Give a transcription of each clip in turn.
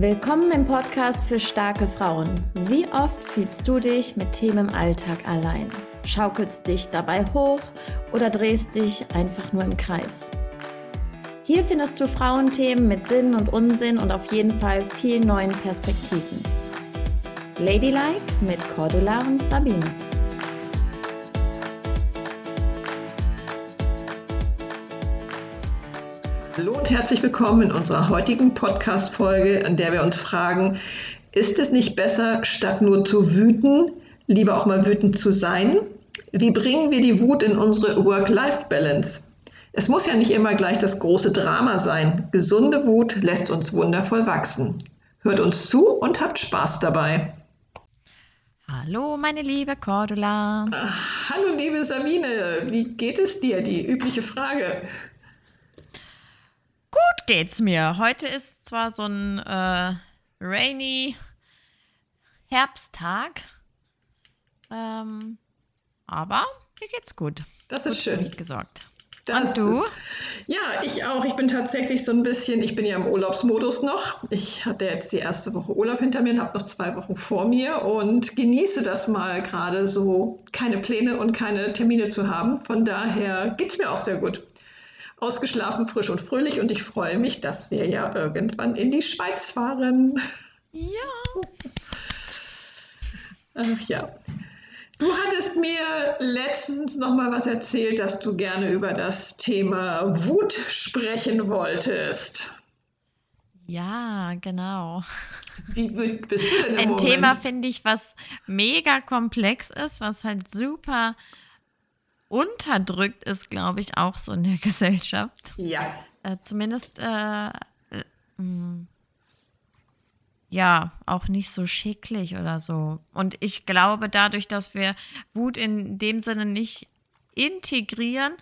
Willkommen im Podcast für starke Frauen. Wie oft fühlst du dich mit Themen im Alltag allein? Schaukelst dich dabei hoch oder drehst dich einfach nur im Kreis? Hier findest du Frauenthemen mit Sinn und Unsinn und auf jeden Fall viel neuen Perspektiven. Ladylike mit Cordula und Sabine. Und herzlich willkommen in unserer heutigen Podcast-Folge, in der wir uns fragen, ist es nicht besser, statt nur zu wüten, lieber auch mal wütend zu sein? Wie bringen wir die Wut in unsere Work-Life-Balance? Es muss ja nicht immer gleich das große Drama sein. Gesunde Wut lässt uns wundervoll wachsen. Hört uns zu und habt Spaß dabei. Hallo, meine liebe Cordula. Hallo, liebe Sabine. Wie geht es dir? Die übliche Frage. Gut geht's mir. Heute ist zwar so ein äh, rainy Herbsttag, ähm, aber mir geht's gut. Das ist gut schön. Für mich gesorgt. Das Und du? Ist, ja, ich auch. Ich bin tatsächlich so ein bisschen, ich bin ja im Urlaubsmodus noch. Ich hatte jetzt die erste Woche Urlaub hinter mir und habe noch zwei Wochen vor mir und genieße das mal gerade so, keine Pläne und keine Termine zu haben. Von daher geht es mir auch sehr gut ausgeschlafen, frisch und fröhlich und ich freue mich, dass wir ja irgendwann in die Schweiz fahren. Ja. Ach ja. Du hattest mir letztens noch mal was erzählt, dass du gerne über das Thema Wut sprechen wolltest. Ja, genau. Wie bist du denn im Ein Moment? Thema finde ich, was mega komplex ist, was halt super unterdrückt ist, glaube ich, auch so in der Gesellschaft. Ja. Äh, zumindest, äh, äh, mh, ja, auch nicht so schicklich oder so. Und ich glaube, dadurch, dass wir Wut in dem Sinne nicht integrieren,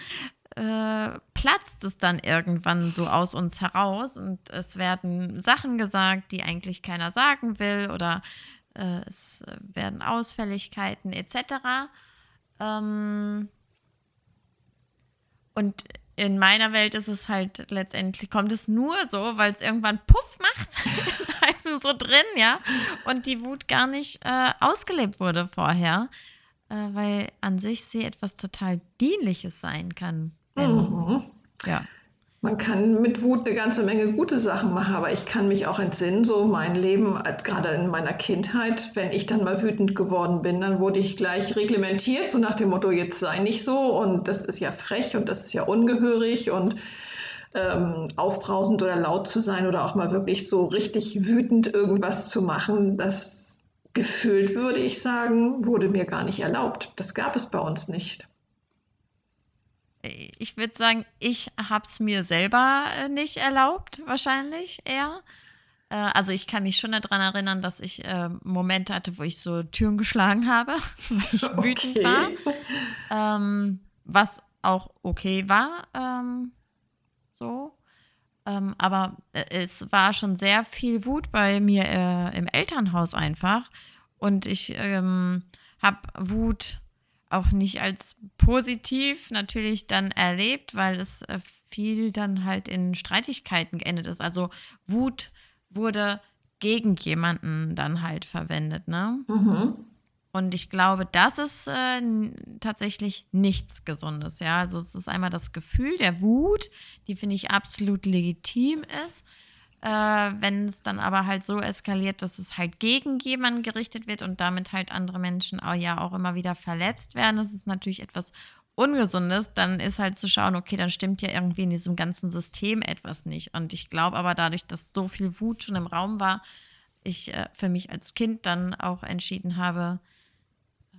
äh, platzt es dann irgendwann so aus uns heraus und es werden Sachen gesagt, die eigentlich keiner sagen will oder äh, es werden Ausfälligkeiten etc. Ähm, und in meiner Welt ist es halt letztendlich, kommt es nur so, weil es irgendwann Puff macht einem so drin, ja, und die Wut gar nicht äh, ausgelebt wurde vorher, äh, weil an sich sie etwas total Dienliches sein kann. Wenn, Mhm. Ja. Man kann mit Wut eine ganze Menge gute Sachen machen, aber ich kann mich auch entsinnen, so mein Leben, gerade in meiner Kindheit, wenn ich dann mal wütend geworden bin, dann wurde ich gleich reglementiert, so nach dem Motto, jetzt sei nicht so und das ist ja frech und das ist ja ungehörig und ähm, aufbrausend oder laut zu sein oder auch mal wirklich so richtig wütend irgendwas zu machen, das gefühlt, würde ich sagen, wurde mir gar nicht erlaubt. Das gab es bei uns nicht. Ich würde sagen, ich habe es mir selber äh, nicht erlaubt, wahrscheinlich eher. Äh, also ich kann mich schon daran erinnern, dass ich äh, Momente hatte, wo ich so Türen geschlagen habe, weil ich wütend war. Ähm, was auch okay war. Ähm, so. Ähm, aber äh, es war schon sehr viel Wut bei mir äh, im Elternhaus einfach. Und ich ähm, habe Wut auch nicht als positiv natürlich dann erlebt, weil es äh, viel dann halt in Streitigkeiten geendet ist. Also Wut wurde gegen jemanden dann halt verwendet, ne? Mhm. Und ich glaube, das ist äh, tatsächlich nichts Gesundes, ja. Also es ist einmal das Gefühl der Wut, die finde ich absolut legitim ist. Äh, wenn es dann aber halt so eskaliert, dass es halt gegen jemanden gerichtet wird und damit halt andere Menschen auch, ja auch immer wieder verletzt werden, das ist natürlich etwas Ungesundes, dann ist halt zu schauen, okay, dann stimmt ja irgendwie in diesem ganzen System etwas nicht. Und ich glaube aber dadurch, dass so viel Wut schon im Raum war, ich äh, für mich als Kind dann auch entschieden habe, äh,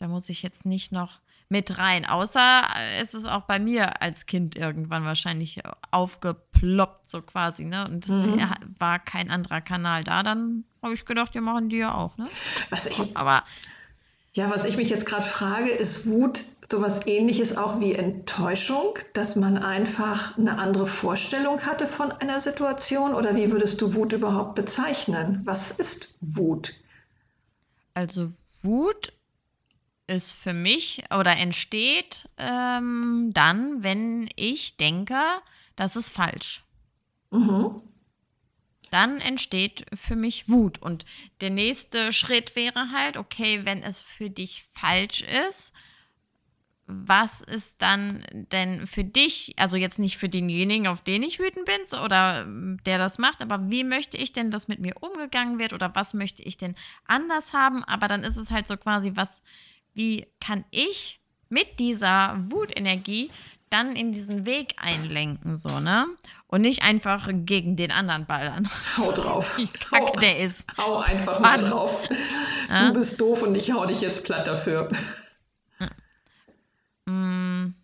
da muss ich jetzt nicht noch mit rein. Außer äh, es ist auch bei mir als Kind irgendwann wahrscheinlich aufgeploppt, so quasi, ne? Und das Mhm. war kein anderer Kanal da. Dann habe ich gedacht, ja, machen die ja auch, ne? Was ich, Aber Ja, was ich mich jetzt gerade frage, ist Wut sowas ähnliches auch wie Enttäuschung, dass man einfach eine andere Vorstellung hatte von einer Situation? Oder wie würdest du Wut überhaupt bezeichnen? Was ist Wut? Also Wut ist für mich oder entsteht ähm, dann, wenn ich denke, das ist falsch. Mhm. dann entsteht für mich Wut. Und der nächste Schritt wäre halt, okay, wenn es für dich falsch ist, was ist dann denn für dich, also jetzt nicht für denjenigen, auf den ich wütend bin oder der das macht, aber wie möchte ich denn, dass mit mir umgegangen wird oder was möchte ich denn anders haben? Aber dann ist es halt so quasi, was, wie kann ich mit dieser Wutenergie dann in diesen Weg einlenken, so, ne? Und nicht einfach gegen den anderen ballern. Hau drauf. Wie kacke hau, der ist. Hau einfach mal drauf. Ja? Du bist doof und ich hau dich jetzt platt dafür. Mm.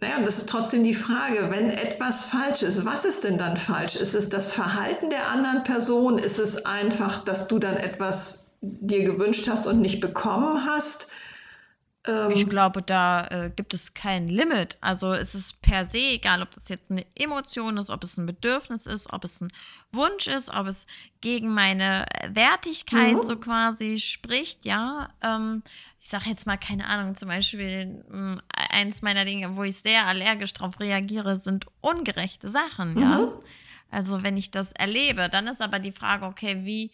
Naja, und das ist trotzdem die Frage, wenn etwas falsch ist, was ist denn dann falsch? Ist es das Verhalten der anderen Person? Ist es einfach, dass du dann etwas dir gewünscht hast und nicht bekommen hast? Ähm, ich glaube, da äh, gibt es kein Limit. Also es ist per se egal, ob das jetzt eine Emotion ist, ob es ein Bedürfnis ist, ob es ein Wunsch ist, ob es gegen meine Wertigkeit mhm. so quasi spricht, ja. Ähm, ich sage jetzt mal, keine Ahnung, zum Beispiel ähm, eins meiner Dinge, wo ich sehr allergisch drauf reagiere, sind ungerechte Sachen, ja. Mhm. Also wenn ich das erlebe, dann ist aber die Frage, okay, wie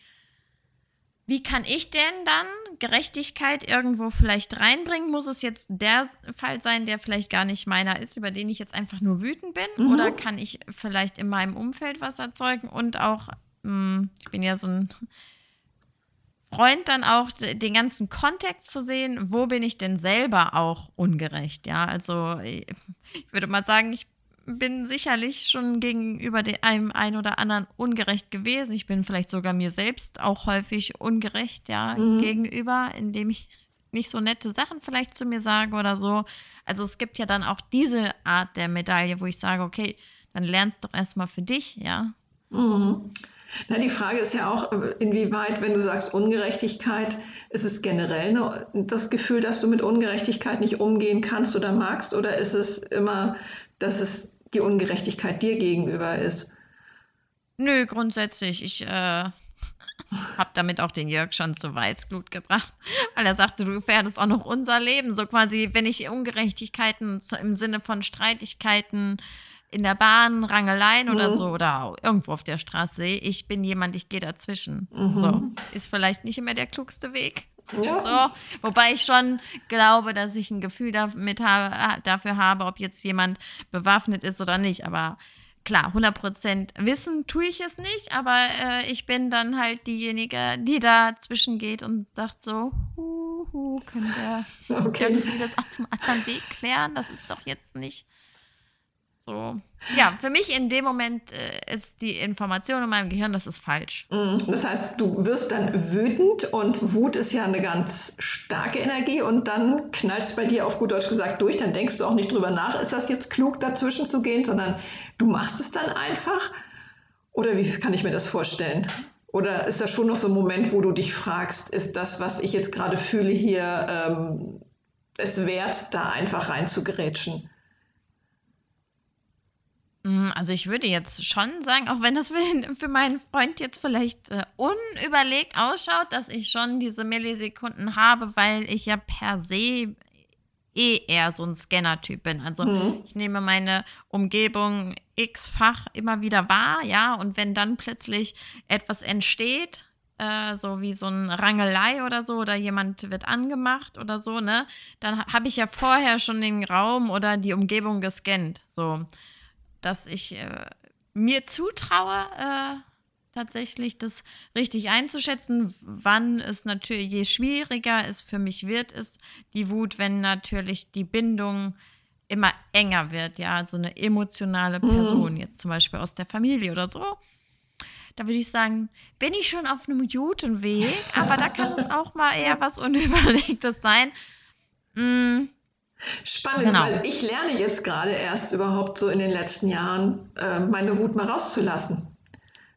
wie kann ich denn dann Gerechtigkeit irgendwo vielleicht reinbringen? Muss es jetzt der Fall sein, der vielleicht gar nicht meiner ist, über den ich jetzt einfach nur wütend bin? Mhm. Oder kann ich vielleicht in meinem Umfeld was erzeugen? Und auch, mh, hm, ich bin ja so ein Freund, dann auch den ganzen Kontext zu sehen, wo bin ich denn selber auch ungerecht? Ja, also ich würde mal sagen, ich bin sicherlich schon gegenüber einem ein oder anderen ungerecht gewesen. Ich bin vielleicht sogar mir selbst auch häufig ungerecht, ja, mhm. gegenüber, indem ich nicht so nette Sachen vielleicht zu mir sage oder so. Also es gibt ja dann auch diese Art der Medaille, wo ich sage, okay, dann lernst doch erstmal für dich, ja. Mhm. Na, die Frage ist ja auch, inwieweit, wenn du sagst Ungerechtigkeit, ist es generell das Gefühl, dass du mit Ungerechtigkeit nicht umgehen kannst oder magst, oder ist es immer, dass es die Ungerechtigkeit dir gegenüber ist. Nö, grundsätzlich. Ich äh, habe damit auch den Jörg schon zu Weißglut gebracht, weil er sagte, du gefährdest auch noch unser Leben. So quasi, wenn ich Ungerechtigkeiten im Sinne von Streitigkeiten in der Bahn, Rangeleien mhm. oder so oder irgendwo auf der Straße sehe, ich bin jemand, ich gehe dazwischen. Mhm. So, ist vielleicht nicht immer der klugste Weg. Ja. So, wobei ich schon glaube, dass ich ein Gefühl damit habe, dafür habe, ob jetzt jemand bewaffnet ist oder nicht. Aber klar, 100% wissen tue ich es nicht, aber äh, ich bin dann halt diejenige, die dazwischen geht und sagt so, hu, hu, können wir okay. irgendwie das auf einem anderen Weg klären? Das ist doch jetzt nicht so. Ja, für mich in dem Moment äh, ist die Information in meinem Gehirn, das ist falsch. Mhm. Das heißt, du wirst dann wütend und Wut ist ja eine ganz starke Energie und dann knallst bei dir auf gut Deutsch gesagt durch. Dann denkst du auch nicht drüber nach, ist das jetzt klug, dazwischen zu gehen, sondern du machst es dann einfach. Oder wie kann ich mir das vorstellen? Oder ist das schon noch so ein Moment, wo du dich fragst, ist das, was ich jetzt gerade fühle, hier ähm, es wert, da einfach reinzugerätschen? Mm, also ich würde jetzt schon sagen, auch wenn das für meinen Freund jetzt vielleicht äh, unüberlegt ausschaut, dass ich schon diese Millisekunden habe, weil ich ja per se eh eher so ein Scanner-Typ bin. Also mhm. ich nehme meine Umgebung x-fach immer wieder wahr, ja, und wenn dann plötzlich etwas entsteht, äh, so wie so ein Rangelei oder so, oder jemand wird angemacht oder so, ne, dann habe ich ja vorher schon den Raum oder die Umgebung gescannt, so dass ich äh, mir zutraue, äh, tatsächlich das richtig einzuschätzen, wann es natürlich, je schwieriger es für mich wird, ist die Wut, wenn natürlich die Bindung immer enger wird, ja, also eine emotionale mhm. Person, mhm. jetzt zum Beispiel aus der Familie oder so. Da würde ich sagen, bin ich schon auf einem guten Weg, aber da kann es auch mal eher was Unüberlegtes sein. Mm, Spannend, genau. weil ich lerne jetzt gerade erst überhaupt so in den letzten Jahren, äh, meine Wut mal rauszulassen.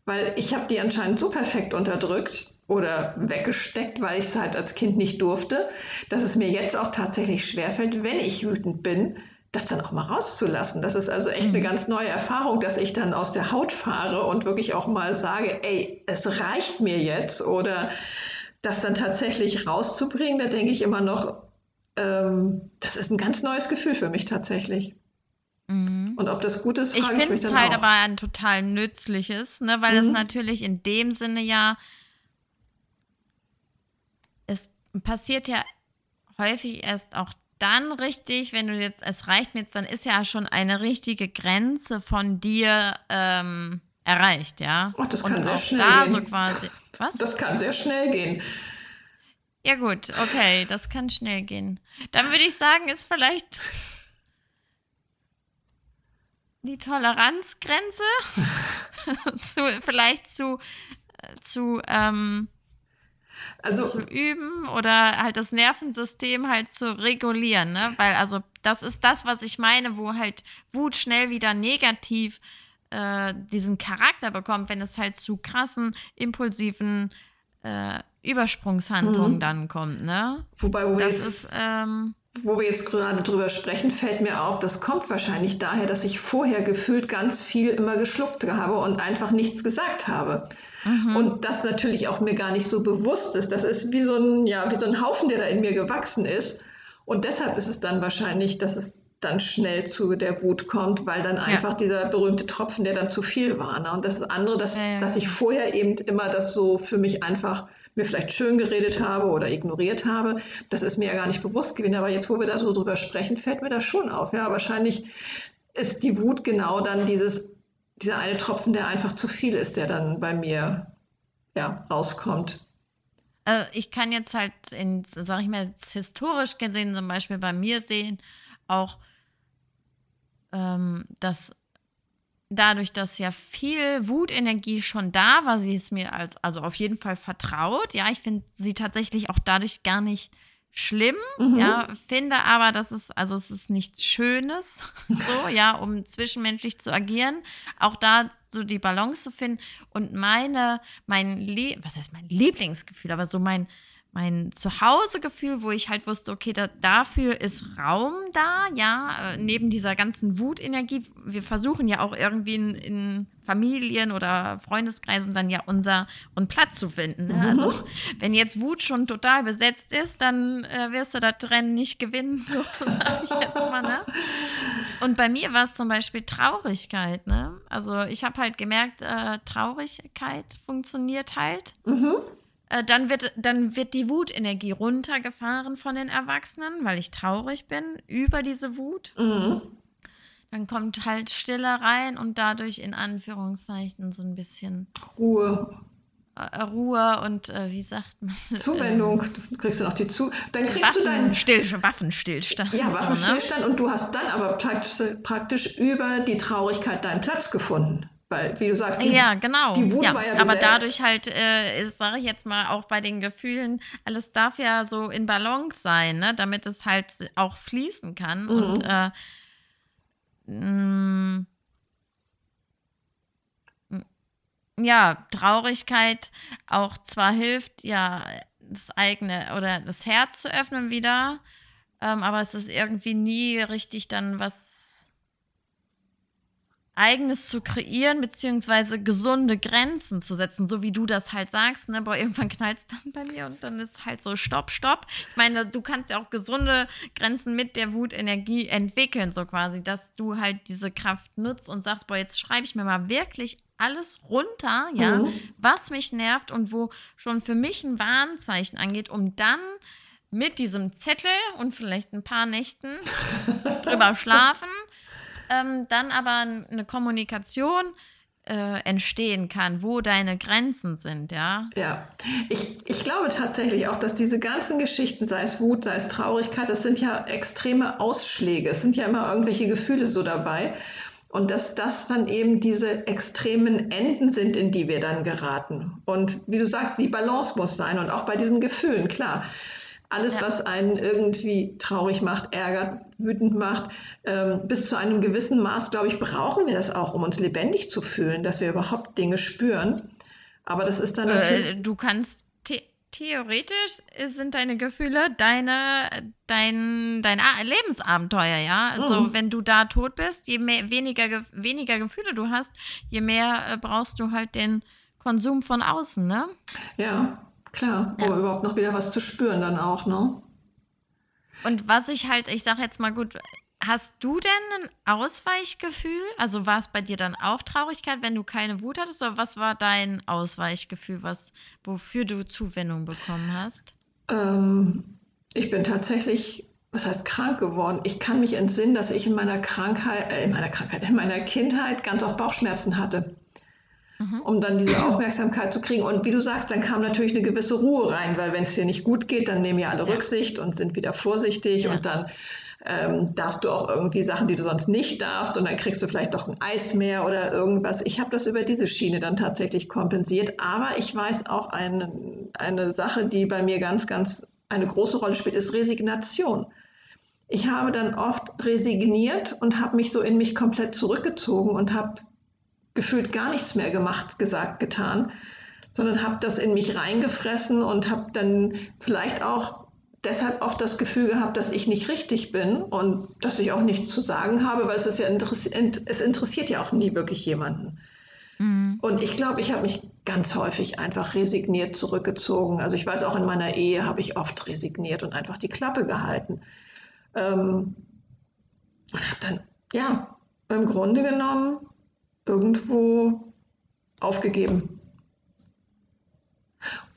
Weil ich habe die anscheinend so perfekt unterdrückt oder weggesteckt, weil ich es halt als Kind nicht durfte, dass es mir jetzt auch tatsächlich schwerfällt, wenn ich wütend bin, das dann auch mal rauszulassen. Das ist also echt mhm. eine ganz neue Erfahrung, dass ich dann aus der Haut fahre und wirklich auch mal sage, ey, es reicht mir jetzt oder das dann tatsächlich rauszubringen, da denke ich immer noch, ähm, das ist ein ganz neues Gefühl für mich tatsächlich. Mhm. Und ob das gut ist, ich finde es halt auch. aber ein total nützliches, ne, weil es mhm. natürlich in dem Sinne ja es passiert ja häufig erst auch dann richtig, wenn du jetzt, es reicht mir jetzt, dann ist ja schon eine richtige Grenze von dir ähm, erreicht, ja. Ach, das kann Und sehr schnell da gehen. so quasi. Was? Das kann sehr schnell gehen. Ja, gut, okay, das kann schnell gehen. Dann würde ich sagen, ist vielleicht die Toleranzgrenze zu, vielleicht zu, äh, zu, ähm, also, zu üben oder halt das Nervensystem halt zu regulieren, ne? Weil also das ist das, was ich meine, wo halt Wut schnell wieder negativ äh, diesen Charakter bekommt, wenn es halt zu krassen, impulsiven äh, Übersprungshandlungen mhm. dann kommt, ne? Wobei, wo das ist, ähm, wo wir jetzt gerade drüber sprechen, fällt mir auf, das kommt wahrscheinlich daher, dass ich vorher gefühlt ganz viel immer geschluckt habe und einfach nichts gesagt habe. Mhm. Und das natürlich auch mir gar nicht so bewusst ist. Das ist wie so ein, ja, wie so ein Haufen, der da in mir gewachsen ist. Und deshalb ist es dann wahrscheinlich, dass es dann schnell zu der Wut kommt, weil dann einfach ja. dieser berühmte Tropfen, der dann zu viel war. Ne? Und das andere, dass, ja, ja, dass ich vorher eben immer das so für mich einfach mir vielleicht schön geredet habe oder ignoriert habe, das ist mir ja gar nicht bewusst gewesen. Aber jetzt, wo wir darüber sprechen, fällt mir das schon auf. Ja, wahrscheinlich ist die Wut genau dann dieses, dieser eine Tropfen, der einfach zu viel ist, der dann bei mir ja, rauskommt. Also ich kann jetzt halt, in, sag ich mal, historisch gesehen zum Beispiel bei mir sehen, auch ähm, dass dadurch, dass ja viel Wutenergie schon da war, sie ist mir als, also auf jeden Fall vertraut. Ja, ich finde sie tatsächlich auch dadurch gar nicht schlimm, mhm. ja, finde aber, dass es, also es ist nichts Schönes, so, ja, um zwischenmenschlich zu agieren, auch da so die Balance zu finden und meine, mein, Le was heißt mein Lieblingsgefühl, aber so mein, mein Zuhausegefühl, wo ich halt wusste, okay, da, dafür ist Raum da, ja, äh, neben dieser ganzen Wutenergie. Wir versuchen ja auch irgendwie in, in Familien oder Freundeskreisen dann ja unser und Platz zu finden. Ne? Also, mhm. Wenn jetzt Wut schon total besetzt ist, dann äh, wirst du das Rennen nicht gewinnen, so sage ich jetzt mal. Ne? Und bei mir war es zum Beispiel Traurigkeit. Ne? Also ich habe halt gemerkt, äh, Traurigkeit funktioniert halt. Mhm. Äh, dann, wird, dann wird die Wutenergie runtergefahren von den Erwachsenen, weil ich traurig bin über diese Wut. Mhm. Dann kommt halt Stille rein und dadurch in Anführungszeichen so ein bisschen Ruhe. Äh, Ruhe und äh, wie sagt man? Zuwendung, du kriegst dann auch die Zu. Dann kriegst Waffen, du deinen Still, Waffenstillstand. Ja, Waffenstillstand so, ne? und du hast dann aber praktisch, praktisch über die Traurigkeit deinen Platz gefunden. Weil, wie du sagst, die, ja, genau. die Wut ja, war ja Aber dadurch halt, äh, sage ich jetzt mal, auch bei den Gefühlen, alles darf ja so in Balance sein, ne? damit es halt auch fließen kann. Mhm. Und äh, mh, mm, ja, Traurigkeit auch zwar hilft, ja, das eigene oder das Herz zu öffnen wieder, ähm, aber es ist irgendwie nie richtig dann was eigenes zu kreieren, beziehungsweise gesunde Grenzen zu setzen, so wie du das halt sagst, ne? Boah, irgendwann knallt es dann bei mir und dann ist halt so Stopp, Stopp. Ich meine, du kannst ja auch gesunde Grenzen mit der Wutenergie entwickeln, so quasi, dass du halt diese Kraft nutzt und sagst, boah, jetzt schreibe ich mir mal wirklich alles runter, ja, mhm. was mich nervt und wo schon für mich ein Warnzeichen angeht, um dann mit diesem Zettel und vielleicht ein paar Nächten drüber schlafen ähm, dann aber eine Kommunikation äh, entstehen kann, wo deine Grenzen sind, ja? Ja, ich, ich glaube tatsächlich auch, dass diese ganzen Geschichten, sei es Wut, sei es Traurigkeit, das sind ja extreme Ausschläge. Es sind ja immer irgendwelche Gefühle so dabei. Und dass das dann eben diese extremen Enden sind, in die wir dann geraten. Und wie du sagst, die Balance muss sein. Und auch bei diesen Gefühlen, klar. Alles, ja. was einen irgendwie traurig macht, ärgert, wütend macht, ähm, bis zu einem gewissen Maß, glaube ich, brauchen wir das auch, um uns lebendig zu fühlen, dass wir überhaupt Dinge spüren. Aber das ist dann äh, natürlich. Äh, du kannst the theoretisch sind deine Gefühle deine, dein, dein Lebensabenteuer, ja. Also mhm. wenn du da tot bist, je mehr, weniger, weniger Gefühle du hast, je mehr äh, brauchst du halt den Konsum von außen, ne? Ja, Klar, ja. um überhaupt noch wieder was zu spüren dann auch, ne? Und was ich halt, ich sage jetzt mal gut, hast du denn ein Ausweichgefühl? Also war es bei dir dann auch Traurigkeit, wenn du keine Wut hattest? Oder was war dein Ausweichgefühl, was, wofür du Zuwendung bekommen hast? Ähm, ich bin tatsächlich, was heißt krank geworden? Ich kann mich entsinnen, dass ich in meiner Krankheit, äh, in meiner Krankheit, in meiner Kindheit ganz oft Bauchschmerzen hatte. Mhm. Um dann diese Aufmerksamkeit zu kriegen. Und wie du sagst, dann kam natürlich eine gewisse Ruhe rein, weil wenn es dir nicht gut geht, dann nehmen ja alle ja. Rücksicht und sind wieder vorsichtig ja. und dann ähm, darfst du auch irgendwie Sachen, die du sonst nicht darfst und dann kriegst du vielleicht doch ein Eis mehr oder irgendwas. Ich habe das über diese Schiene dann tatsächlich kompensiert, aber ich weiß auch eine, eine Sache, die bei mir ganz, ganz eine große Rolle spielt, ist Resignation. Ich habe dann oft resigniert und habe mich so in mich komplett zurückgezogen und habe gefühlt gar nichts mehr gemacht, gesagt, getan, sondern habe das in mich reingefressen und habe dann vielleicht auch deshalb oft das Gefühl gehabt, dass ich nicht richtig bin und dass ich auch nichts zu sagen habe, weil es ist ja interessiert, es interessiert ja auch nie wirklich jemanden. Mhm. Und ich glaube, ich habe mich ganz häufig einfach resigniert zurückgezogen. Also ich weiß auch in meiner Ehe habe ich oft resigniert und einfach die Klappe gehalten. Ähm, und habe dann, ja, im Grunde genommen irgendwo aufgegeben.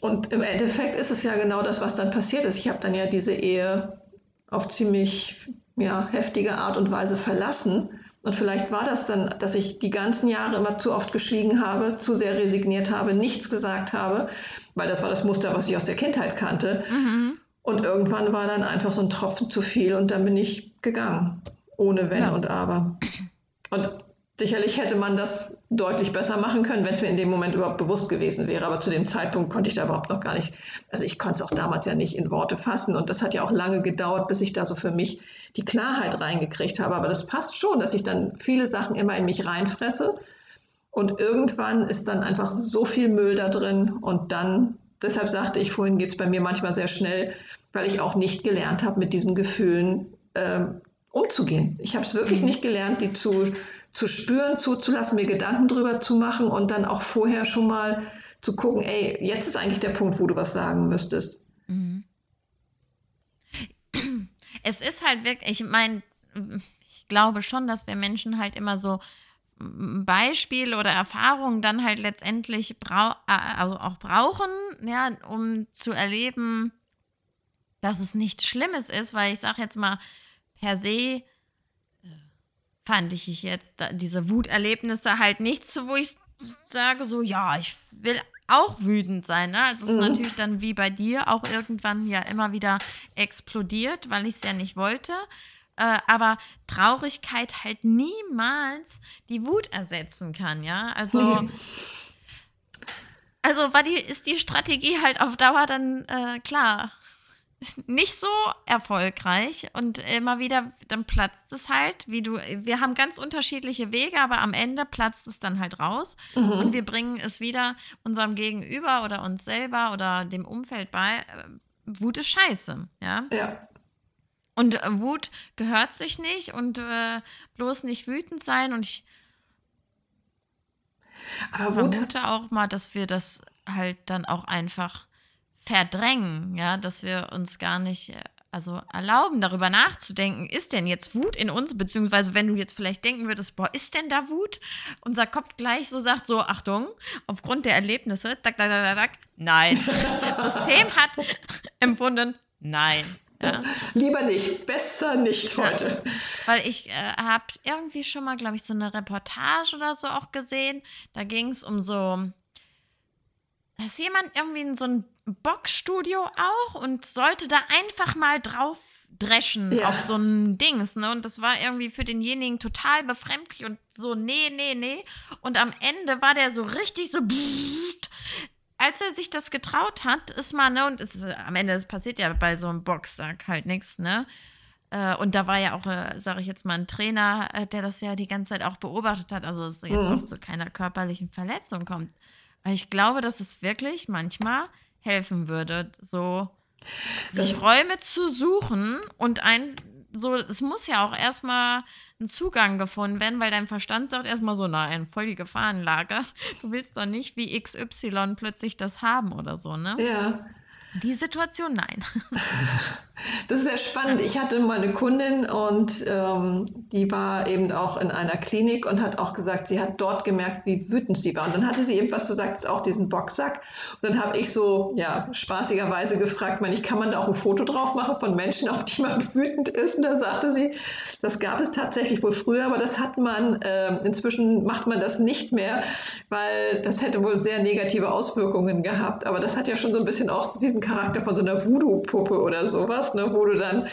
Und im Endeffekt ist es ja genau das, was dann passiert ist. Ich habe dann ja diese Ehe auf ziemlich ja, heftige Art und Weise verlassen. Und vielleicht war das dann, dass ich die ganzen Jahre immer zu oft geschwiegen habe, zu sehr resigniert habe, nichts gesagt habe, weil das war das Muster, was ich aus der Kindheit kannte. Mhm. Und irgendwann war dann einfach so ein Tropfen zu viel und dann bin ich gegangen, ohne Wenn ja. und Aber. Und Sicherlich hätte man das deutlich besser machen können, wenn es mir in dem Moment überhaupt bewusst gewesen wäre. Aber zu dem Zeitpunkt konnte ich da überhaupt noch gar nicht, also ich konnte es auch damals ja nicht in Worte fassen. Und das hat ja auch lange gedauert, bis ich da so für mich die Klarheit reingekriegt habe. Aber das passt schon, dass ich dann viele Sachen immer in mich reinfresse. Und irgendwann ist dann einfach so viel Müll da drin. Und dann, deshalb sagte ich vorhin, geht es bei mir manchmal sehr schnell, weil ich auch nicht gelernt habe, mit diesen Gefühlen äh, umzugehen. Ich habe es wirklich nicht gelernt, die zu zu spüren, zuzulassen, mir Gedanken drüber zu machen und dann auch vorher schon mal zu gucken, ey, jetzt ist eigentlich der Punkt, wo du was sagen müsstest. Mhm. Es ist halt wirklich, ich meine, ich glaube schon, dass wir Menschen halt immer so Beispiele oder Erfahrungen dann halt letztendlich brau also auch brauchen, ja, um zu erleben, dass es nichts Schlimmes ist, weil ich sage jetzt mal per se, fand ich jetzt diese Wuterlebnisse halt nichts, wo ich sage so, ja, ich will auch wütend sein. Ne? Also es ist mhm. natürlich dann wie bei dir auch irgendwann ja immer wieder explodiert, weil ich es ja nicht wollte. Äh, aber Traurigkeit halt niemals die Wut ersetzen kann, ja. Also, mhm. also war die, ist die Strategie halt auf Dauer dann äh, klar nicht so erfolgreich und immer wieder, dann platzt es halt, wie du, wir haben ganz unterschiedliche Wege, aber am Ende platzt es dann halt raus mhm. und wir bringen es wieder unserem Gegenüber oder uns selber oder dem Umfeld bei. Wut ist scheiße, ja. Ja. Und äh, Wut gehört sich nicht und äh, bloß nicht wütend sein und ich aber vermute auch mal, dass wir das halt dann auch einfach verdrängen, ja, dass wir uns gar nicht äh, also erlauben, darüber nachzudenken, ist denn jetzt Wut in uns, beziehungsweise wenn du jetzt vielleicht denken würdest, boah, ist denn da Wut? Unser Kopf gleich so sagt, so, Achtung, aufgrund der Erlebnisse, tak, tak, tak, tak, nein. Das System hat empfunden, nein. Ja. Lieber nicht, besser nicht heute. Ja, weil ich äh, habe irgendwie schon mal, glaube ich, so eine Reportage oder so auch gesehen. Da ging es um so, da ist jemand irgendwie in so ein Boxstudio auch und sollte da einfach mal drauf dreschen ja. auf so ein Dings, ne? Und das war irgendwie für denjenigen total befremdlich und so, nee, nee, nee. Und am Ende war der so richtig so, als er sich das getraut hat, ist man, ne, und es, am Ende, es passiert ja bei so einem Boxsack halt nichts, ne? Äh, und da war ja auch, äh, sage ich jetzt mal, ein Trainer, äh, der das ja die ganze Zeit auch beobachtet hat, also dass es jetzt mhm. auch zu keiner körperlichen Verletzung kommt. Weil ich glaube, dass es wirklich manchmal helfen würde, so das sich Räume zu suchen und ein so, es muss ja auch erstmal ein Zugang gefunden werden, weil dein Verstand sagt erstmal so, nein, voll die Gefahrenlage. Du willst doch nicht wie XY plötzlich das haben oder so, ne? Ja. Die Situation, nein. Das ist sehr spannend. Ich hatte mal eine Kundin und ähm, die war eben auch in einer Klinik und hat auch gesagt, sie hat dort gemerkt, wie wütend sie war. Und dann hatte sie eben, was du sagst, auch diesen Boxsack. Und dann habe ich so, ja, spaßigerweise gefragt, man, ich kann man da auch ein Foto drauf machen von Menschen, auf die man wütend ist? Und da sagte sie, das gab es tatsächlich wohl früher, aber das hat man, äh, inzwischen macht man das nicht mehr, weil das hätte wohl sehr negative Auswirkungen gehabt. Aber das hat ja schon so ein bisschen auch diesen Charakter von so einer Voodoo-Puppe oder sowas, ne, wo du dann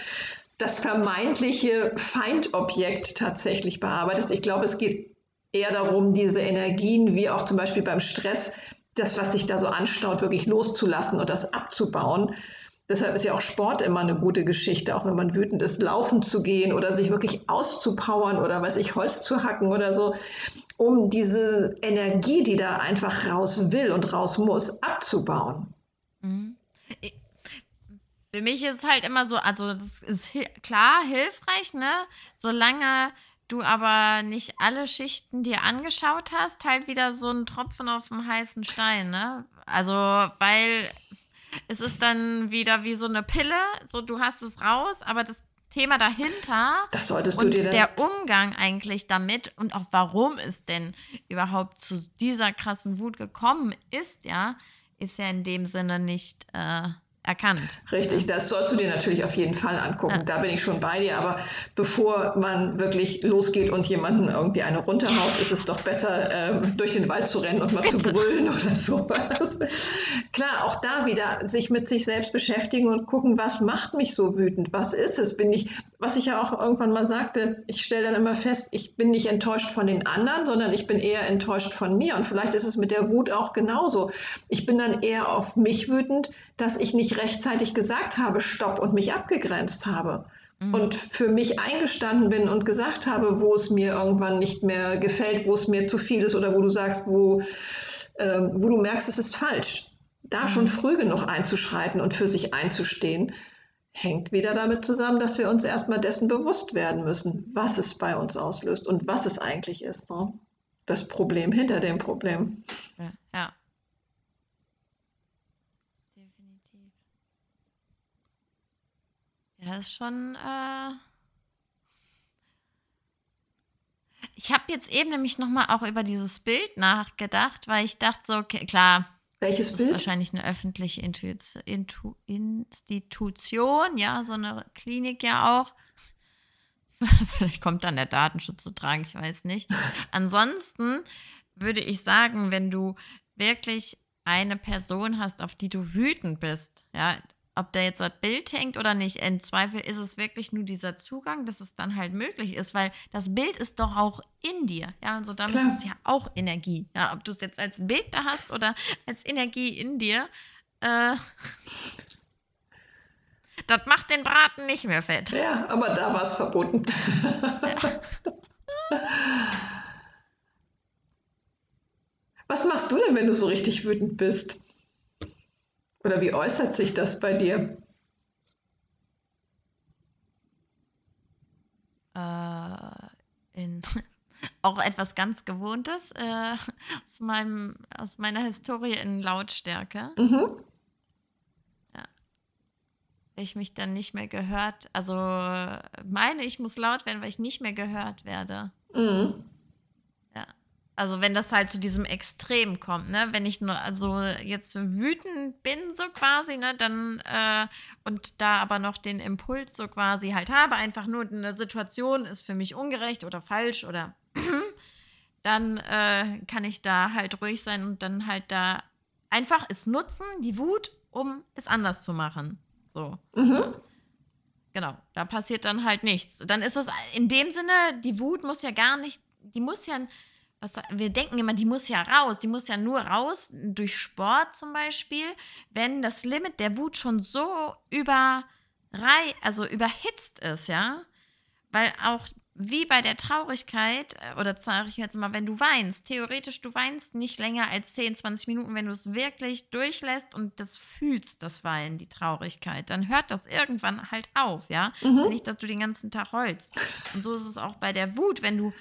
das vermeintliche Feindobjekt tatsächlich bearbeitest. Ich glaube, es geht eher darum, diese Energien, wie auch zum Beispiel beim Stress, das, was sich da so anstaut, wirklich loszulassen und das abzubauen. Deshalb ist ja auch Sport immer eine gute Geschichte, auch wenn man wütend ist, laufen zu gehen oder sich wirklich auszupowern oder weiß ich, Holz zu hacken oder so, um diese Energie, die da einfach raus will und raus muss, abzubauen. Mhm. Für mich ist es halt immer so, also das ist klar hilfreich, ne? Solange du aber nicht alle Schichten dir angeschaut hast, halt wieder so ein Tropfen auf dem heißen Stein, ne? Also, weil es ist dann wieder wie so eine Pille, so du hast es raus, aber das Thema dahinter das solltest und du dir der Umgang eigentlich damit und auch warum es denn überhaupt zu dieser krassen Wut gekommen ist, ja, ist ja in dem Sinne nicht äh, erkannt. Richtig, das sollst du dir natürlich auf jeden Fall angucken. Ja. Da bin ich schon bei dir. Aber bevor man wirklich losgeht und jemanden irgendwie eine runterhaut, ist es doch besser, äh, durch den Wald zu rennen und mal Bitte. zu brüllen oder sowas. Klar, auch da wieder sich mit sich selbst beschäftigen und gucken, was macht mich so wütend? Was ist es? Bin ich, was ich ja auch irgendwann mal sagte, ich stelle dann immer fest, ich bin nicht enttäuscht von den anderen, sondern ich bin eher enttäuscht von mir. Und vielleicht ist es mit der Wut auch genauso. Ich bin dann eher auf mich wütend, dass ich nicht rechtzeitig gesagt habe, stopp und mich abgegrenzt habe. Mhm. Und für mich eingestanden bin und gesagt habe, wo es mir irgendwann nicht mehr gefällt, wo es mir zu viel ist oder wo du sagst, wo, äh, wo du merkst, es ist falsch. Da mhm. schon früh genug einzuschreiten und für sich einzustehen, hängt wieder damit zusammen, dass wir uns erstmal dessen bewusst werden müssen, was es bei uns auslöst und was es eigentlich ist. Ne? Das Problem hinter dem Problem. Ja. ja. Ja, ist schon. Äh ich habe jetzt eben nämlich nochmal auch über dieses Bild nachgedacht, weil ich dachte so, okay, klar. Welches das Bild? Ist wahrscheinlich eine öffentliche Intu Institution, ja, so eine Klinik ja auch. Vielleicht kommt dann der Datenschutz zu tragen, ich weiß nicht. Ansonsten würde ich sagen, wenn du wirklich eine Person hast, auf die du wütend bist, ja, ob da jetzt das Bild hängt oder nicht. Im Zweifel ist es wirklich nur dieser Zugang, dass es dann halt möglich ist, weil das Bild ist doch auch in dir. Ja, also damit Klar. ist es ja auch Energie. Ja, ob du es jetzt als Bild da hast oder als Energie in dir, äh, das macht den Braten nicht mehr fett. Ja, aber da war es verboten. Ja. Was machst du denn, wenn du so richtig wütend bist? Oder wie äußert sich das bei dir? Äh, in, auch etwas ganz Gewohntes äh, aus, meinem, aus meiner Historie in Lautstärke. Mhm. Ja. Ich mich dann nicht mehr gehört, also meine, ich muss laut werden, weil ich nicht mehr gehört werde. Mhm. Also wenn das halt zu diesem Extrem kommt, ne? Wenn ich nur also jetzt wütend bin, so quasi, ne, dann äh, und da aber noch den Impuls so quasi halt habe, einfach nur eine Situation ist für mich ungerecht oder falsch oder dann äh, kann ich da halt ruhig sein und dann halt da einfach es nutzen, die Wut, um es anders zu machen. So. Mhm. Genau, da passiert dann halt nichts. Dann ist das in dem Sinne, die Wut muss ja gar nicht, die muss ja was, wir denken immer, die muss ja raus, die muss ja nur raus, durch Sport zum Beispiel, wenn das Limit der Wut schon so überrei, also überhitzt ist, ja. Weil auch wie bei der Traurigkeit, äh, oder sage ich jetzt mal, wenn du weinst, theoretisch, du weinst nicht länger als 10, 20 Minuten, wenn du es wirklich durchlässt und das fühlst, das Weinen, die Traurigkeit, dann hört das irgendwann halt auf, ja. Mhm. Nicht, dass du den ganzen Tag heulst. Und so ist es auch bei der Wut, wenn du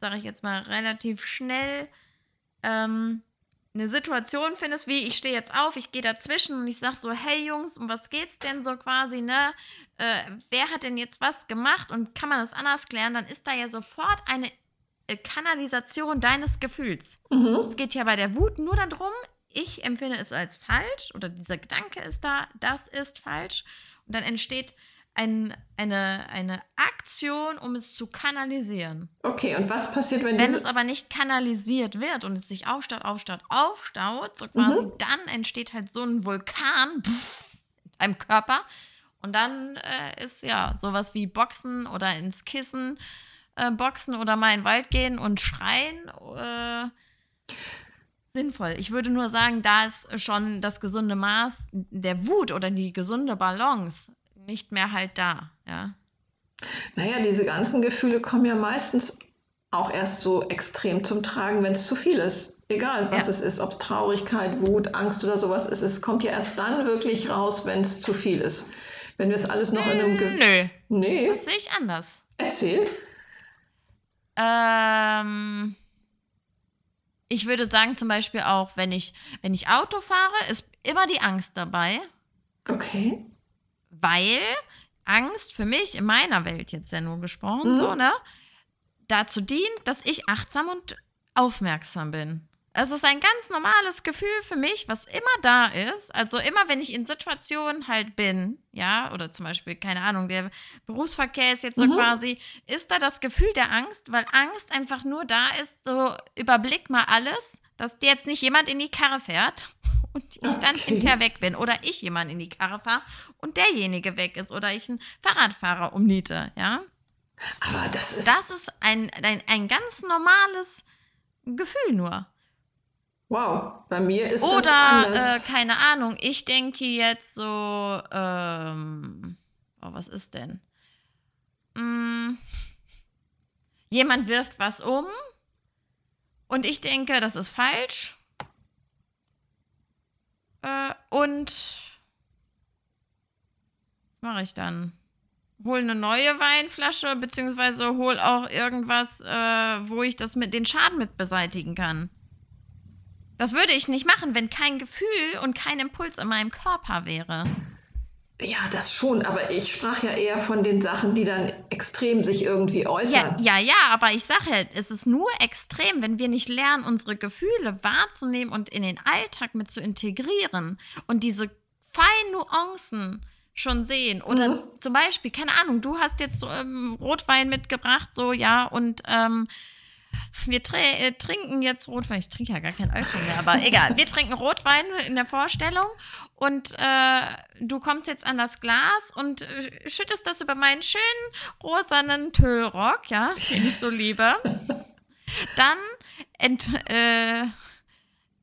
sage ich jetzt mal, relativ schnell ähm, eine Situation findest, wie ich stehe jetzt auf, ich gehe dazwischen und ich sage so, hey Jungs, um was geht's denn so quasi, ne? Äh, wer hat denn jetzt was gemacht und kann man das anders klären, dann ist da ja sofort eine äh, Kanalisation deines Gefühls. Mhm. Es geht ja bei der Wut nur darum, ich empfinde es als falsch oder dieser Gedanke ist da, das ist falsch. Und dann entsteht ein, eine, eine Aktion, um es zu kanalisieren. Okay, und was passiert, wenn Wenn es aber nicht kanalisiert wird und es sich aufstaut, aufstaut, aufstaut, so quasi, mhm. dann entsteht halt so ein Vulkan pff, in einem Körper. Und dann äh, ist ja sowas wie Boxen oder ins Kissen äh, boxen oder mal in den Wald gehen und schreien. Äh, sinnvoll. Ich würde nur sagen, da ist schon das gesunde Maß der Wut oder die gesunde Balance nicht mehr halt da, ja. Naja, diese ganzen Gefühle kommen ja meistens auch erst so extrem zum Tragen, wenn es zu viel ist. Egal, was ja. es ist, ob es Traurigkeit, Wut, Angst oder sowas ist, es kommt ja erst dann wirklich raus, wenn es zu viel ist. Wenn wir es alles noch in einem... Ge Nö. Nee. Das sehe ich anders. Erzähl. Ähm, ich würde sagen, zum Beispiel auch, wenn ich, wenn ich Auto fahre, ist immer die Angst dabei. Okay weil Angst für mich in meiner Welt jetzt ja nur gesprochen, mhm. so, ne, dazu dient, dass ich achtsam und aufmerksam bin. Es ist ein ganz normales Gefühl für mich, was immer da ist. Also immer, wenn ich in Situationen halt bin, ja, oder zum Beispiel, keine Ahnung, der Berufsverkehr ist jetzt so mhm. quasi, ist da das Gefühl der Angst, weil Angst einfach nur da ist, so überblick mal alles, dass jetzt nicht jemand in die Karre fährt und ich dann okay. hinterher weg bin oder ich jemand in die Karre fahre und derjenige weg ist oder ich einen Fahrradfahrer umniete, ja. Aber das ist. Das ist ein, ein, ein ganz normales Gefühl nur. Wow, bei mir ist Oder, das anders. Oder, äh, keine Ahnung, ich denke jetzt so, ähm, oh, was ist denn? Hm, jemand wirft was um und ich denke, das ist falsch und was mache ich dann? Hol eine neue Weinflasche, beziehungsweise hol auch irgendwas, äh, wo ich das mit den Schaden mit beseitigen kann. Das würde ich nicht machen, wenn kein Gefühl und kein Impuls in meinem Körper wäre. Ja, das schon, aber ich sprach ja eher von den Sachen, die dann extrem sich irgendwie äußern. Ja, ja, ja aber ich sage ja, es ist nur extrem, wenn wir nicht lernen, unsere Gefühle wahrzunehmen und in den Alltag mit zu integrieren und diese feinen Nuancen schon sehen. Oder mhm. zum Beispiel, keine Ahnung, du hast jetzt so, ähm, Rotwein mitgebracht, so, ja, und ähm, wir äh, trinken jetzt Rotwein. Ich trinke ja gar keinen Alkohol mehr, aber egal. Wir trinken Rotwein in der Vorstellung und äh, du kommst jetzt an das Glas und äh, schüttest das über meinen schönen rosanen Tüllrock, ja, den ich so liebe. Dann ent, äh,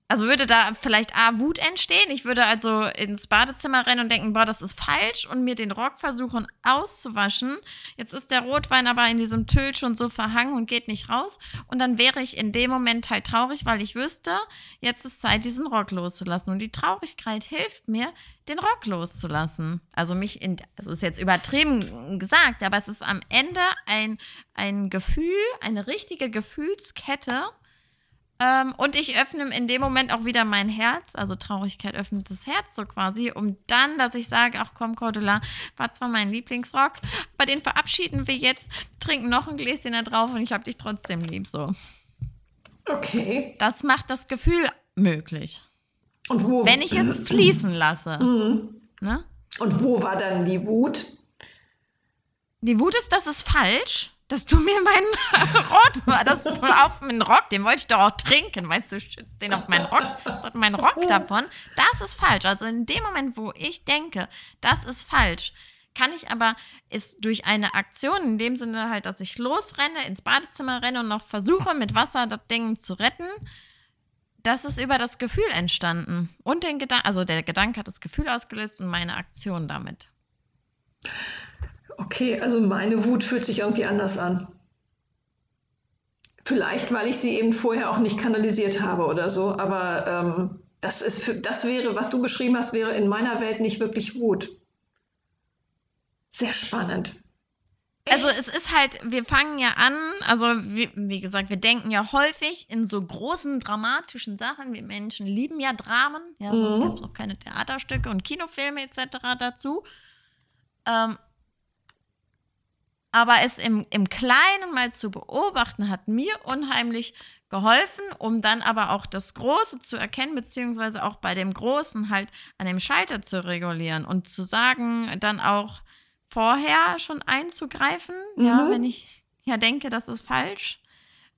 also würde da vielleicht A, Wut entstehen. Ich würde also ins Badezimmer rennen und denken, boah, das ist falsch und mir den Rock versuchen auszuwaschen. Jetzt ist der Rotwein aber in diesem Tüll schon so verhangen und geht nicht raus. Und dann wäre ich in dem Moment halt traurig, weil ich wüsste, jetzt ist Zeit, diesen Rock loszulassen. Und die Traurigkeit hilft mir, den Rock loszulassen. Also mich in, also ist jetzt übertrieben gesagt, aber es ist am Ende ein, ein Gefühl, eine richtige Gefühlskette, ähm, und ich öffne in dem Moment auch wieder mein Herz, also Traurigkeit öffnet das Herz so quasi, um dann, dass ich sage, ach komm, Cordula, war zwar mein Lieblingsrock, aber den verabschieden wir jetzt, trinken noch ein Gläschen da drauf und ich habe dich trotzdem lieb, so. Okay. Das macht das Gefühl möglich. Und wo? Wenn ich es fließen lasse. Mhm. Ne? Und wo war dann die Wut? Die Wut ist, das ist falsch dass du mir meinen Rot, das auf meinen Rock, den wollte ich doch auch trinken, meinst du, schützt den auf meinen Rock, das hat meinen Rock davon. Das ist falsch. Also in dem Moment, wo ich denke, das ist falsch, kann ich aber ist durch eine Aktion, in dem Sinne halt, dass ich losrenne, ins Badezimmer renne und noch versuche, mit Wasser das Ding zu retten, das ist über das Gefühl entstanden. Und den Gedanken, also der Gedanke hat das Gefühl ausgelöst und meine Aktion damit. Okay, also meine Wut fühlt sich irgendwie anders an. Vielleicht, weil ich sie eben vorher auch nicht kanalisiert habe oder so, aber ähm, das, ist für, das wäre, was du beschrieben hast, wäre in meiner Welt nicht wirklich Wut. Sehr spannend. Also es ist halt, wir fangen ja an, also wie, wie, gesagt, wir denken ja häufig in so großen dramatischen Sachen. Wir Menschen lieben ja Dramen, ja, sonst mhm. gäbe es auch keine Theaterstücke und Kinofilme etc. dazu. Ähm, aber es im, im Kleinen mal zu beobachten, hat mir unheimlich geholfen, um dann aber auch das Große zu erkennen, beziehungsweise auch bei dem Großen halt an dem Schalter zu regulieren und zu sagen, dann auch vorher schon einzugreifen, mhm. ja, wenn ich ja denke, das ist falsch,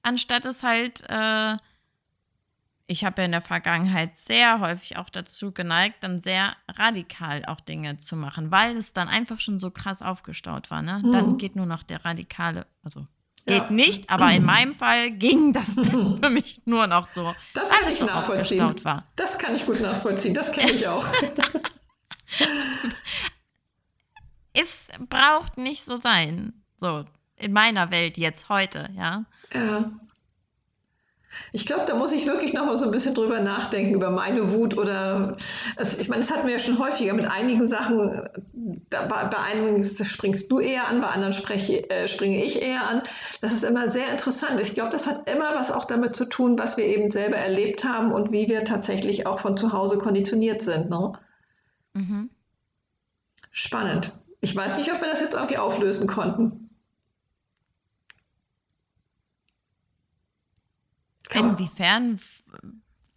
anstatt es halt äh, ich habe ja in der Vergangenheit sehr häufig auch dazu geneigt, dann sehr radikal auch Dinge zu machen, weil es dann einfach schon so krass aufgestaut war. Ne? Mhm. Dann geht nur noch der radikale, also geht ja. nicht, aber in meinem Fall ging das dann für mich nur noch so. Das kann ich so nachvollziehen. War. Das kann ich gut nachvollziehen, das kenne ich auch. es braucht nicht so sein. So, in meiner Welt jetzt heute, ja. Ja. Ich glaube, da muss ich wirklich noch mal so ein bisschen drüber nachdenken, über meine Wut oder, also ich meine, das hatten wir ja schon häufiger mit einigen Sachen, da, bei, bei einigen springst du eher an, bei anderen spreche, äh, springe ich eher an. Das ist immer sehr interessant. Ich glaube, das hat immer was auch damit zu tun, was wir eben selber erlebt haben und wie wir tatsächlich auch von zu Hause konditioniert sind. Ne? Mhm. Spannend. Ich weiß nicht, ob wir das jetzt irgendwie auflösen konnten. Inwiefern,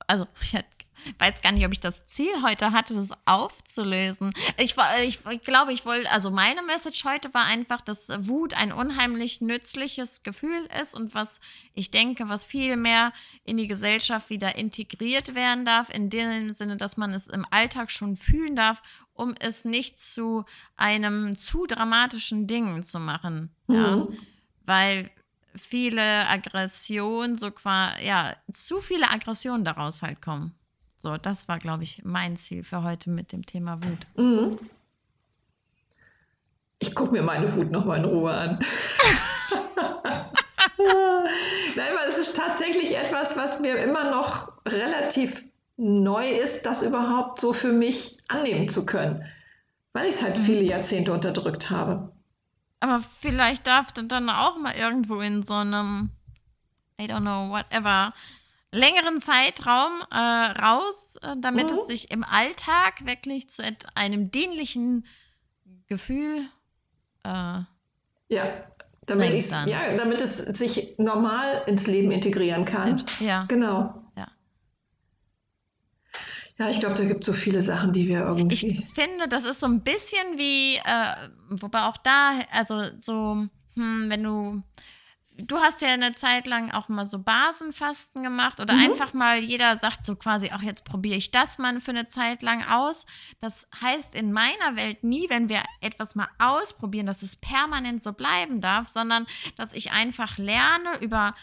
also ich weiß gar nicht, ob ich das Ziel heute hatte, das aufzulösen. Ich, ich, ich glaube, ich wollte, also meine Message heute war einfach, dass Wut ein unheimlich nützliches Gefühl ist und was ich denke, was viel mehr in die Gesellschaft wieder integriert werden darf, in dem Sinne, dass man es im Alltag schon fühlen darf, um es nicht zu einem zu dramatischen Ding zu machen. Mhm. Ja. Weil viele Aggressionen, so quasi, ja, zu viele Aggressionen daraus halt kommen. So, das war, glaube ich, mein Ziel für heute mit dem Thema Wut. Mhm. Ich gucke mir meine Wut nochmal in Ruhe an. Nein, aber es ist tatsächlich etwas, was mir immer noch relativ neu ist, das überhaupt so für mich annehmen zu können, weil ich es halt mhm. viele Jahrzehnte unterdrückt habe. Aber vielleicht darf dann auch mal irgendwo in so einem, I don't know, whatever, längeren Zeitraum äh, raus, äh, damit mhm. es sich im Alltag wirklich zu einem dienlichen Gefühl. Äh, ja, damit, ja, damit es sich normal ins Leben integrieren kann. Ja. Genau. Ja, ich glaube, da gibt es so viele Sachen, die wir irgendwie. Ich finde, das ist so ein bisschen wie, äh, wobei auch da, also so, hm, wenn du. Du hast ja eine Zeit lang auch mal so Basenfasten gemacht oder mhm. einfach mal jeder sagt so quasi, ach, jetzt probiere ich das mal für eine Zeit lang aus. Das heißt in meiner Welt nie, wenn wir etwas mal ausprobieren, dass es permanent so bleiben darf, sondern dass ich einfach lerne über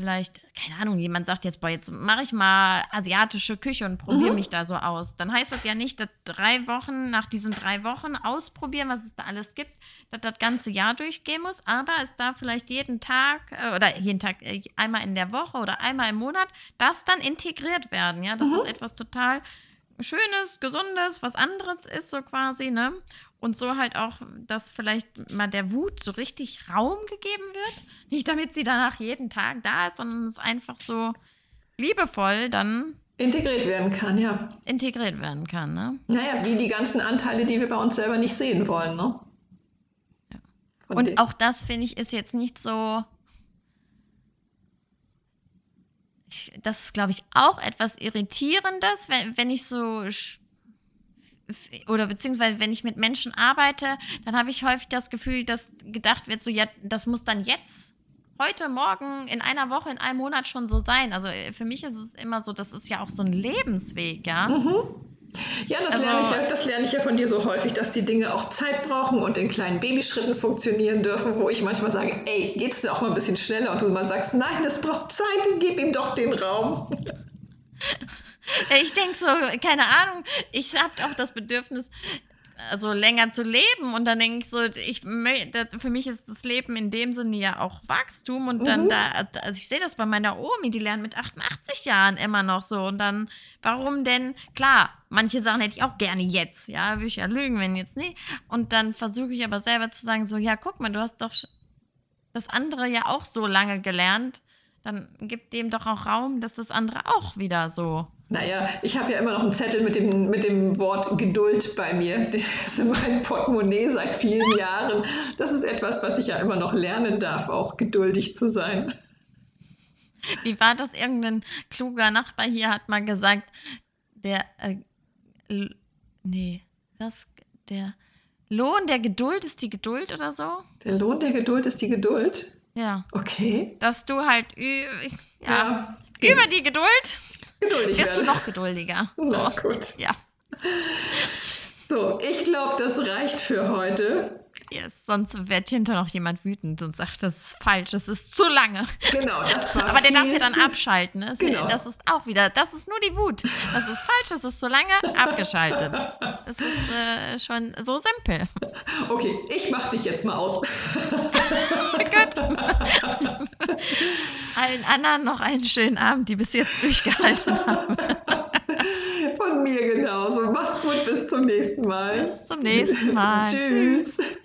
vielleicht, keine Ahnung, jemand sagt jetzt, boah, jetzt mache ich mal asiatische Küche und probiere mhm. mich da so aus. Dann heißt das ja nicht, dass drei Wochen, nach diesen drei Wochen ausprobieren, was es da alles gibt, dass das ganze Jahr durchgehen muss, aber es darf vielleicht jeden Tag äh, oder jeden Tag äh, einmal in der Woche oder einmal im Monat das dann integriert werden. Ja, das mhm. ist etwas total Schönes, Gesundes, was anderes ist so quasi, ne? Und so halt auch, dass vielleicht mal der Wut so richtig Raum gegeben wird. Nicht damit sie danach jeden Tag da ist, sondern es einfach so liebevoll dann integriert werden kann, ja. Integriert werden kann, ne? Naja, wie die ganzen Anteile, die wir bei uns selber nicht sehen wollen, ne? Ja. Und auch das, finde ich, ist jetzt nicht so. Ich, das ist, glaube ich, auch etwas Irritierendes, wenn, wenn ich so oder beziehungsweise wenn ich mit Menschen arbeite, dann habe ich häufig das Gefühl, dass gedacht wird, so ja, das muss dann jetzt, heute, morgen, in einer Woche, in einem Monat schon so sein. Also äh, für mich ist es immer so, das ist ja auch so ein Lebensweg, ja. Mhm. Ja, das, also, lerne ich ja, das lerne ich ja von dir so häufig, dass die Dinge auch Zeit brauchen und in kleinen Babyschritten funktionieren dürfen, wo ich manchmal sage, ey, geht's denn auch mal ein bisschen schneller? Und du mal sagst, nein, das braucht Zeit, gib ihm doch den Raum. Ich denke so, keine Ahnung, ich habe auch das Bedürfnis, also länger zu leben. Und dann denke ich so, ich, für mich ist das Leben in dem Sinne ja auch Wachstum. Und dann mhm. da, also ich sehe das bei meiner Omi, die lernt mit 88 Jahren immer noch so. Und dann, warum denn? Klar, manche Sachen hätte ich auch gerne jetzt, ja, würde ich ja lügen, wenn jetzt nicht. Und dann versuche ich aber selber zu sagen, so, ja, guck mal, du hast doch das andere ja auch so lange gelernt. Dann gib dem doch auch Raum, dass das andere auch wieder so naja, ich habe ja immer noch einen Zettel mit dem, mit dem Wort Geduld bei mir. Das ist in meinem Portemonnaie seit vielen Jahren. Das ist etwas, was ich ja immer noch lernen darf, auch geduldig zu sein. Wie war das? Irgendein kluger Nachbar hier hat mal gesagt, der, äh, nee, das, der Lohn der Geduld ist die Geduld oder so? Der Lohn der Geduld ist die Geduld? Ja. Okay. Dass du halt ja, ja über die Geduld geduldig Bist werden. du noch geduldiger. So. Na gut. Ja. So, ich glaube, das reicht für heute. Yes, sonst wird hinter noch jemand wütend und sagt, das ist falsch, das ist zu lange. Genau, das war Aber der darf ja dann abschalten. Ne? Genau. Das ist auch wieder, das ist nur die Wut. Das ist falsch, das ist zu lange, abgeschaltet. Das ist äh, schon so simpel. Okay, ich mach dich jetzt mal aus. Gut. Allen anderen noch einen schönen Abend, die bis jetzt durchgehalten haben. Von mir genauso. Macht's gut, bis zum nächsten Mal. Bis zum nächsten Mal. Tschüss. Tschüss.